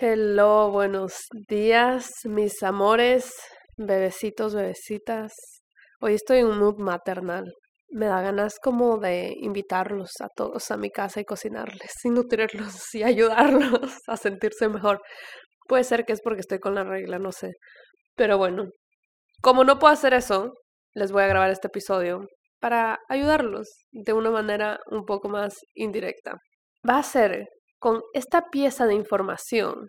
Hello, buenos días, mis amores, bebecitos, bebecitas. Hoy estoy en un mood maternal. Me da ganas como de invitarlos a todos a mi casa y cocinarles y nutrirlos y ayudarlos a sentirse mejor. Puede ser que es porque estoy con la regla, no sé. Pero bueno, como no puedo hacer eso, les voy a grabar este episodio para ayudarlos de una manera un poco más indirecta. Va a ser con esta pieza de información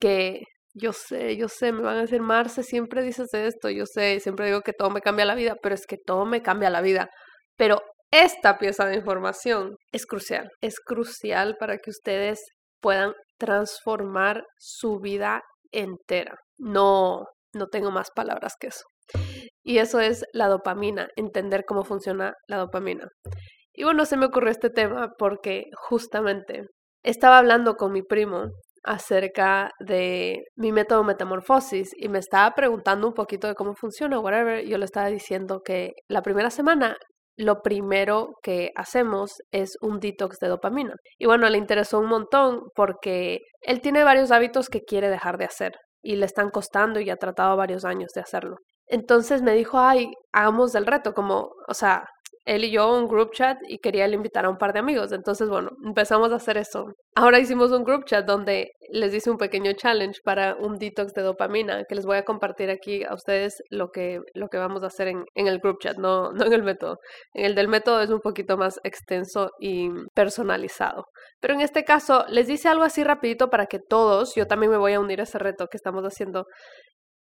que yo sé, yo sé, me van a decir, Marce, siempre dices esto, yo sé, siempre digo que todo me cambia la vida, pero es que todo me cambia la vida. Pero esta pieza de información es crucial, es crucial para que ustedes puedan transformar su vida entera. No, no tengo más palabras que eso. Y eso es la dopamina, entender cómo funciona la dopamina. Y bueno, se me ocurrió este tema porque justamente estaba hablando con mi primo acerca de mi método metamorfosis y me estaba preguntando un poquito de cómo funciona, whatever. Yo le estaba diciendo que la primera semana lo primero que hacemos es un detox de dopamina. Y bueno, le interesó un montón porque él tiene varios hábitos que quiere dejar de hacer y le están costando y ha tratado varios años de hacerlo. Entonces me dijo, ay, hagamos el reto, como, o sea, él y yo un group chat y quería invitar a un par de amigos. Entonces, bueno, empezamos a hacer eso. Ahora hicimos un group chat donde les hice un pequeño challenge para un detox de dopamina que les voy a compartir aquí a ustedes lo que, lo que vamos a hacer en, en el group chat, no, no en el método. En el del método es un poquito más extenso y personalizado. Pero en este caso les dice algo así rapidito para que todos, yo también me voy a unir a ese reto que estamos haciendo,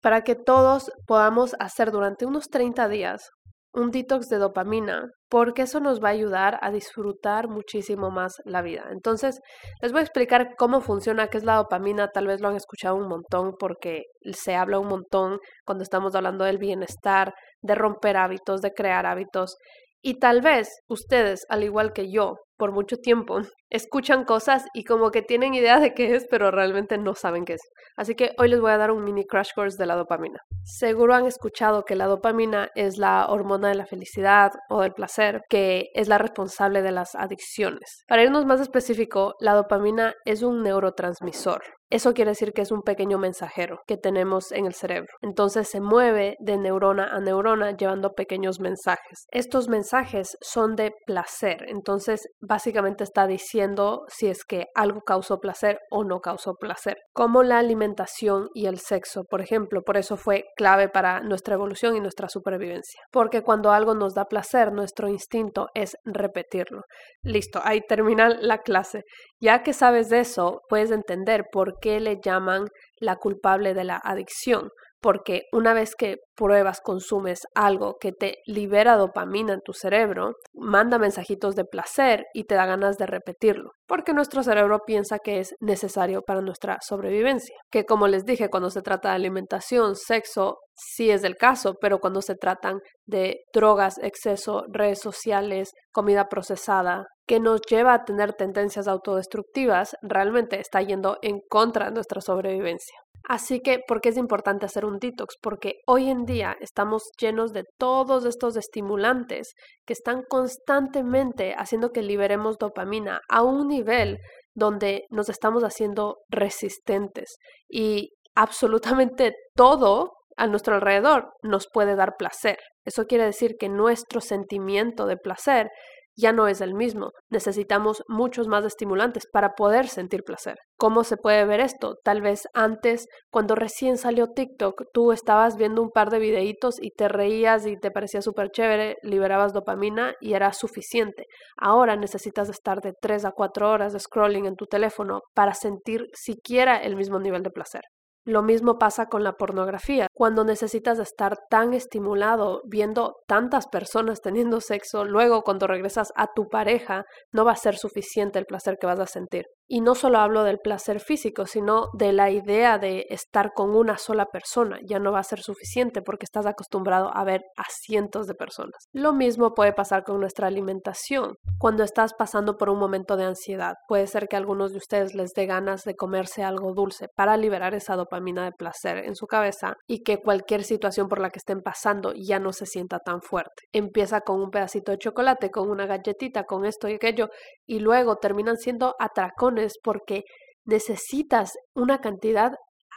para que todos podamos hacer durante unos 30 días un detox de dopamina, porque eso nos va a ayudar a disfrutar muchísimo más la vida. Entonces, les voy a explicar cómo funciona, qué es la dopamina, tal vez lo han escuchado un montón porque se habla un montón cuando estamos hablando del bienestar, de romper hábitos, de crear hábitos. Y tal vez ustedes, al igual que yo, por mucho tiempo, escuchan cosas y como que tienen idea de qué es, pero realmente no saben qué es. Así que hoy les voy a dar un mini crash course de la dopamina. Seguro han escuchado que la dopamina es la hormona de la felicidad o del placer, que es la responsable de las adicciones. Para irnos más específico, la dopamina es un neurotransmisor. Eso quiere decir que es un pequeño mensajero que tenemos en el cerebro. Entonces se mueve de neurona a neurona llevando pequeños mensajes. Estos mensajes son de placer. Entonces básicamente está diciendo si es que algo causó placer o no causó placer, como la alimentación y el sexo, por ejemplo. Por eso fue clave para nuestra evolución y nuestra supervivencia, porque cuando algo nos da placer, nuestro instinto es repetirlo. Listo, ahí termina la clase. Ya que sabes de eso, puedes entender por qué le llaman la culpable de la adicción, porque una vez que pruebas, consumes algo que te libera dopamina en tu cerebro, manda mensajitos de placer y te da ganas de repetirlo, porque nuestro cerebro piensa que es necesario para nuestra sobrevivencia. Que como les dije, cuando se trata de alimentación, sexo, sí es el caso, pero cuando se tratan de drogas, exceso, redes sociales, comida procesada, que nos lleva a tener tendencias autodestructivas, realmente está yendo en contra de nuestra sobrevivencia. Así que, ¿por qué es importante hacer un detox? Porque hoy en día estamos llenos de todos estos estimulantes que están constantemente haciendo que liberemos dopamina a un nivel donde nos estamos haciendo resistentes y absolutamente todo a nuestro alrededor nos puede dar placer. Eso quiere decir que nuestro sentimiento de placer ya no es el mismo. Necesitamos muchos más estimulantes para poder sentir placer. ¿Cómo se puede ver esto? Tal vez antes, cuando recién salió TikTok, tú estabas viendo un par de videitos y te reías y te parecía súper chévere, liberabas dopamina y era suficiente. Ahora necesitas estar de 3 a 4 horas de scrolling en tu teléfono para sentir siquiera el mismo nivel de placer. Lo mismo pasa con la pornografía. Cuando necesitas estar tan estimulado viendo tantas personas teniendo sexo, luego cuando regresas a tu pareja no va a ser suficiente el placer que vas a sentir. Y no solo hablo del placer físico, sino de la idea de estar con una sola persona. Ya no va a ser suficiente porque estás acostumbrado a ver a cientos de personas. Lo mismo puede pasar con nuestra alimentación. Cuando estás pasando por un momento de ansiedad, puede ser que a algunos de ustedes les dé ganas de comerse algo dulce para liberar esa dopamina de placer en su cabeza y que cualquier situación por la que estén pasando ya no se sienta tan fuerte. Empieza con un pedacito de chocolate, con una galletita, con esto y aquello, y luego terminan siendo atracones porque necesitas una cantidad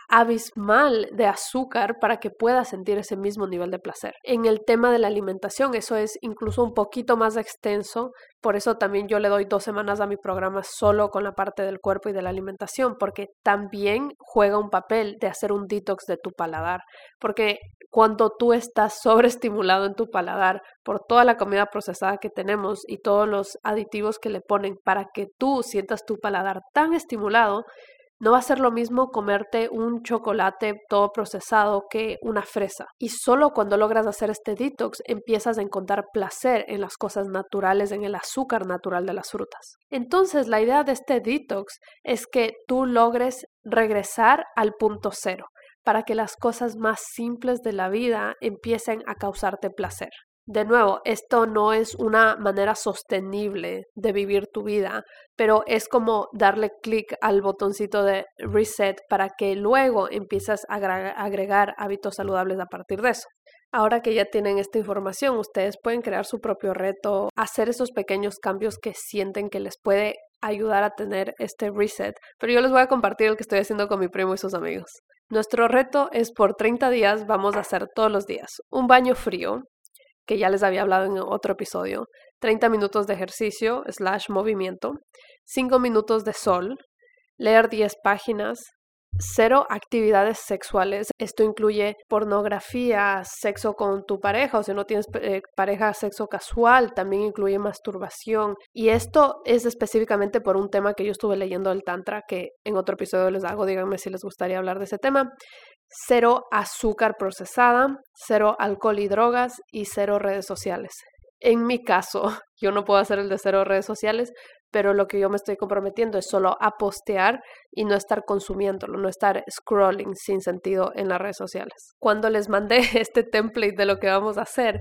abismal de azúcar para que puedas sentir ese mismo nivel de placer. En el tema de la alimentación, eso es incluso un poquito más extenso, por eso también yo le doy dos semanas a mi programa solo con la parte del cuerpo y de la alimentación, porque también juega un papel de hacer un detox de tu paladar, porque cuando tú estás sobreestimulado en tu paladar por toda la comida procesada que tenemos y todos los aditivos que le ponen para que tú sientas tu paladar tan estimulado, no va a ser lo mismo comerte un chocolate todo procesado que una fresa. Y solo cuando logras hacer este detox empiezas a encontrar placer en las cosas naturales, en el azúcar natural de las frutas. Entonces la idea de este detox es que tú logres regresar al punto cero para que las cosas más simples de la vida empiecen a causarte placer. De nuevo, esto no es una manera sostenible de vivir tu vida, pero es como darle clic al botoncito de reset para que luego empieces a agregar hábitos saludables a partir de eso. Ahora que ya tienen esta información, ustedes pueden crear su propio reto, hacer esos pequeños cambios que sienten que les puede ayudar a tener este reset. Pero yo les voy a compartir el que estoy haciendo con mi primo y sus amigos. Nuestro reto es por 30 días, vamos a hacer todos los días un baño frío, que ya les había hablado en otro episodio, 30 minutos de ejercicio slash movimiento, 5 minutos de sol, leer 10 páginas, cero actividades sexuales. Esto incluye pornografía, sexo con tu pareja o si no tienes eh, pareja, sexo casual, también incluye masturbación. Y esto es específicamente por un tema que yo estuve leyendo del Tantra, que en otro episodio les hago, díganme si les gustaría hablar de ese tema cero azúcar procesada, cero alcohol y drogas y cero redes sociales. En mi caso, yo no puedo hacer el de cero redes sociales, pero lo que yo me estoy comprometiendo es solo a postear y no estar consumiéndolo, no estar scrolling sin sentido en las redes sociales. Cuando les mandé este template de lo que vamos a hacer,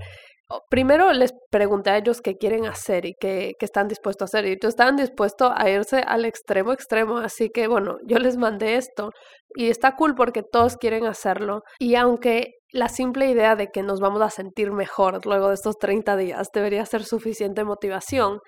primero les pregunté a ellos qué quieren hacer y qué, están dispuestos a hacer. Y ellos estaban dispuestos a irse al extremo extremo. Así que bueno, yo les mandé esto y está cool porque todos quieren hacerlo. Y aunque la simple idea de que nos vamos a sentir mejor luego de estos 30 días debería ser suficiente motivación,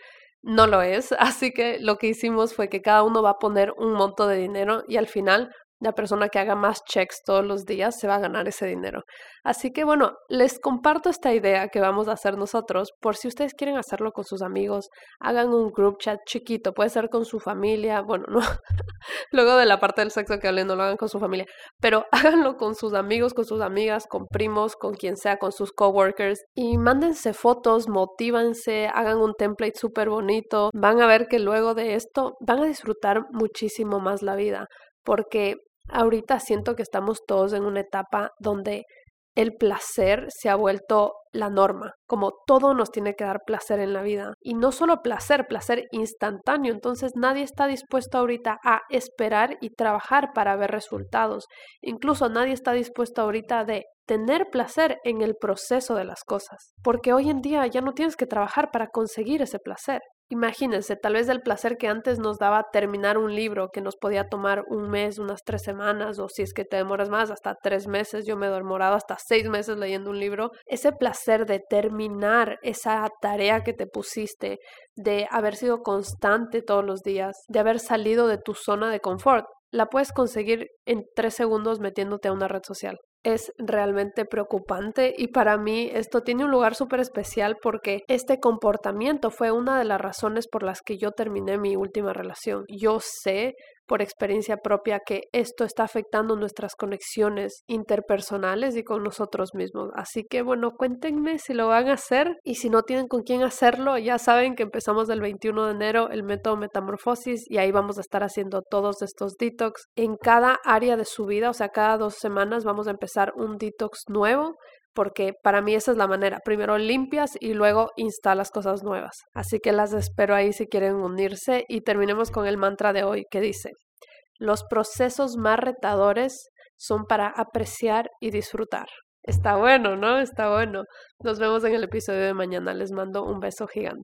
no lo es. Así que lo que hicimos fue que cada uno va a poner un monto de dinero y al final la persona que haga más checks todos los días se va a ganar ese dinero. Así que bueno, les comparto esta idea que vamos a hacer nosotros por si ustedes quieren hacerlo con sus amigos, hagan un group chat chiquito, puede ser con su familia, bueno, no, luego de la parte del sexo que hablé, no lo hagan con su familia, pero háganlo con sus amigos, con sus amigas, con primos, con quien sea, con sus coworkers y mándense fotos, motívanse, hagan un template súper bonito, van a ver que luego de esto van a disfrutar muchísimo más la vida porque Ahorita siento que estamos todos en una etapa donde el placer se ha vuelto la norma, como todo nos tiene que dar placer en la vida. Y no solo placer, placer instantáneo. Entonces nadie está dispuesto ahorita a esperar y trabajar para ver resultados. Incluso nadie está dispuesto ahorita de tener placer en el proceso de las cosas. Porque hoy en día ya no tienes que trabajar para conseguir ese placer. Imagínense, tal vez el placer que antes nos daba terminar un libro que nos podía tomar un mes, unas tres semanas, o si es que te demoras más, hasta tres meses. Yo me he demorado hasta seis meses leyendo un libro. Ese placer de terminar esa tarea que te pusiste, de haber sido constante todos los días, de haber salido de tu zona de confort, la puedes conseguir en tres segundos metiéndote a una red social es realmente preocupante y para mí esto tiene un lugar súper especial porque este comportamiento fue una de las razones por las que yo terminé mi última relación. Yo sé por experiencia propia que esto está afectando nuestras conexiones interpersonales y con nosotros mismos. Así que bueno, cuéntenme si lo van a hacer y si no tienen con quién hacerlo, ya saben que empezamos el 21 de enero el método Metamorfosis y ahí vamos a estar haciendo todos estos detox en cada área de su vida, o sea, cada dos semanas vamos a empezar un detox nuevo porque para mí esa es la manera. Primero limpias y luego instalas cosas nuevas. Así que las espero ahí si quieren unirse y terminemos con el mantra de hoy que dice, los procesos más retadores son para apreciar y disfrutar. Está bueno, ¿no? Está bueno. Nos vemos en el episodio de mañana. Les mando un beso gigante.